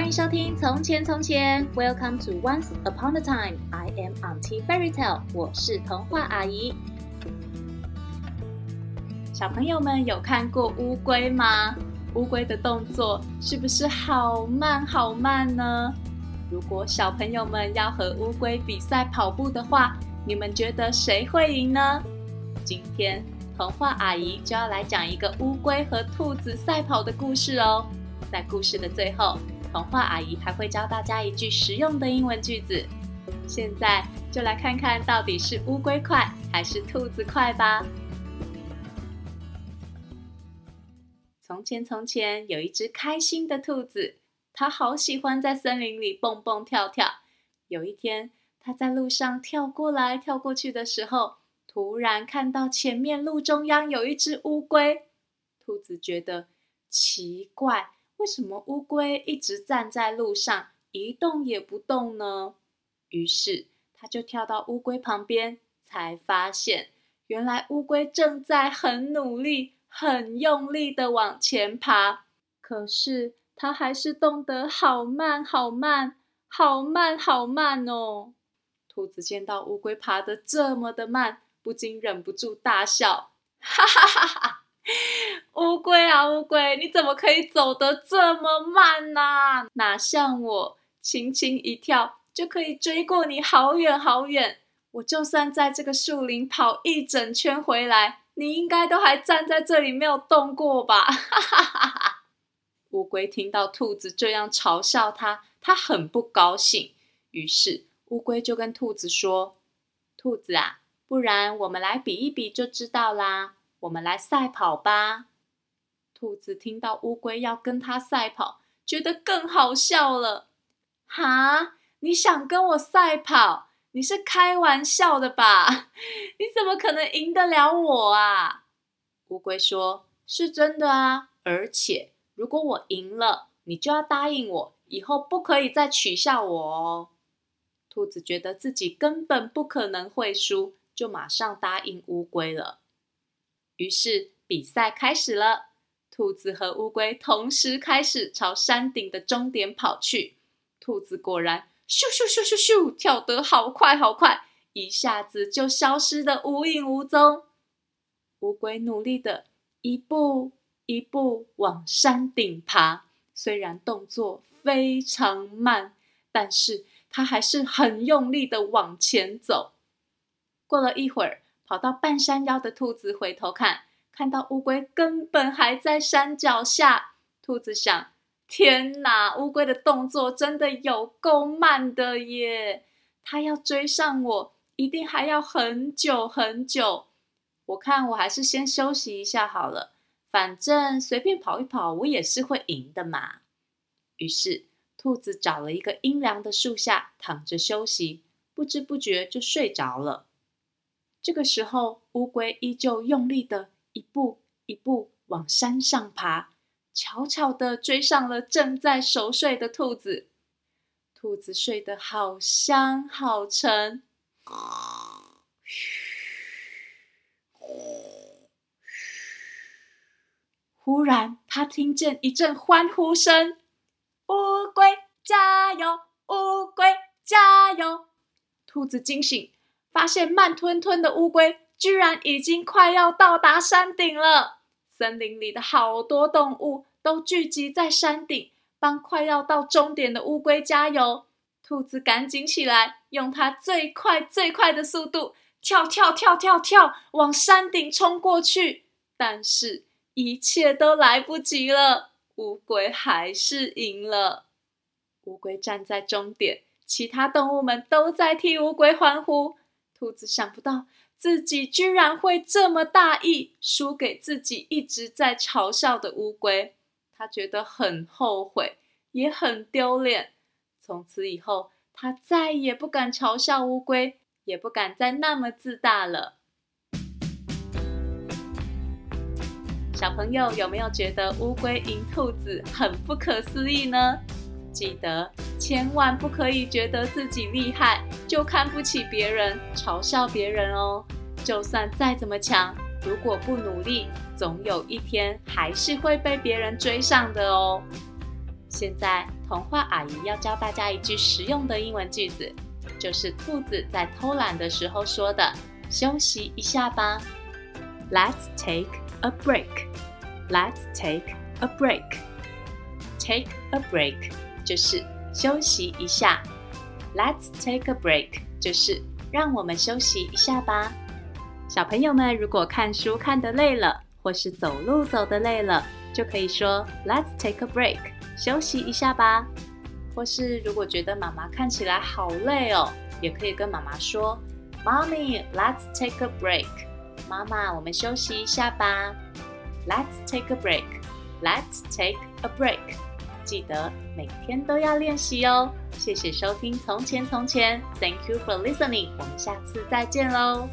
欢迎收听《从前从前》，Welcome to Once Upon a Time。I am Auntie Fairy Tale，我是童话阿姨。小朋友们有看过乌龟吗？乌龟的动作是不是好慢好慢呢？如果小朋友们要和乌龟比赛跑步的话，你们觉得谁会赢呢？今天童话阿姨就要来讲一个乌龟和兔子赛跑的故事哦。在故事的最后，童话阿姨还会教大家一句实用的英文句子。现在就来看看到底是乌龟快还是兔子快吧。从前从前有一只开心的兔子，它好喜欢在森林里蹦蹦跳跳。有一天，它在路上跳过来跳过去的时候，突然看到前面路中央有一只乌龟。兔子觉得奇怪。为什么乌龟一直站在路上一动也不动呢？于是他就跳到乌龟旁边，才发现原来乌龟正在很努力、很用力的往前爬。可是它还是动得好慢、好慢、好慢、好慢哦！兔子见到乌龟爬得这么的慢，不禁忍不住大笑，哈哈哈哈！乌龟啊，乌龟，你怎么可以走得这么慢呢？哪像我，轻轻一跳就可以追过你好远好远。我就算在这个树林跑一整圈回来，你应该都还站在这里没有动过吧？乌龟听到兔子这样嘲笑它，它很不高兴。于是乌龟就跟兔子说：“兔子啊，不然我们来比一比就知道啦。”我们来赛跑吧！兔子听到乌龟要跟它赛跑，觉得更好笑了。哈，你想跟我赛跑？你是开玩笑的吧？你怎么可能赢得了我啊？乌龟说：“是真的啊，而且如果我赢了，你就要答应我，以后不可以再取笑我哦。”兔子觉得自己根本不可能会输，就马上答应乌龟了。于是比赛开始了，兔子和乌龟同时开始朝山顶的终点跑去。兔子果然咻咻咻咻咻，跳得好快好快，一下子就消失得无影无踪。乌龟努力地一步一步往山顶爬，虽然动作非常慢，但是它还是很用力地往前走。过了一会儿。跑到半山腰的兔子回头看，看到乌龟根本还在山脚下。兔子想：天哪，乌龟的动作真的有够慢的耶！它要追上我，一定还要很久很久。我看我还是先休息一下好了，反正随便跑一跑，我也是会赢的嘛。于是，兔子找了一个阴凉的树下躺着休息，不知不觉就睡着了。这个时候，乌龟依旧用力的一步一步往山上爬，悄悄的追上了正在熟睡的兔子。兔子睡得好香好沉。忽然，他听见一阵欢呼声：“乌龟加油！乌龟加油！”兔子惊醒。发现慢吞吞的乌龟居然已经快要到达山顶了。森林里的好多动物都聚集在山顶，帮快要到终点的乌龟加油。兔子赶紧起来，用它最快最快的速度跳跳跳跳跳往山顶冲过去。但是，一切都来不及了，乌龟还是赢了。乌龟站在终点，其他动物们都在替乌龟欢呼。兔子想不到自己居然会这么大意，输给自己一直在嘲笑的乌龟。他觉得很后悔，也很丢脸。从此以后，他再也不敢嘲笑乌龟，也不敢再那么自大了。小朋友有没有觉得乌龟赢兔子很不可思议呢？记得千万不可以觉得自己厉害就看不起别人、嘲笑别人哦。就算再怎么强，如果不努力，总有一天还是会被别人追上的哦。现在，童话阿姨要教大家一句实用的英文句子，就是兔子在偷懒的时候说的：“休息一下吧。” Let's take a break. Let's take a break. Take a break 就是休息一下。Let's take a break 就是让我们休息一下吧。小朋友们如果看书看得累了，或是走路走得累了，就可以说 Let's take a break，休息一下吧。或是如果觉得妈妈看起来好累哦，也可以跟妈妈说，Mommy，Let's take a break。妈妈，我们休息一下吧。Let's take a break。Let's take a break。记得每天都要练习哦。谢谢收听《从前从前》，Thank you for listening。我们下次再见喽。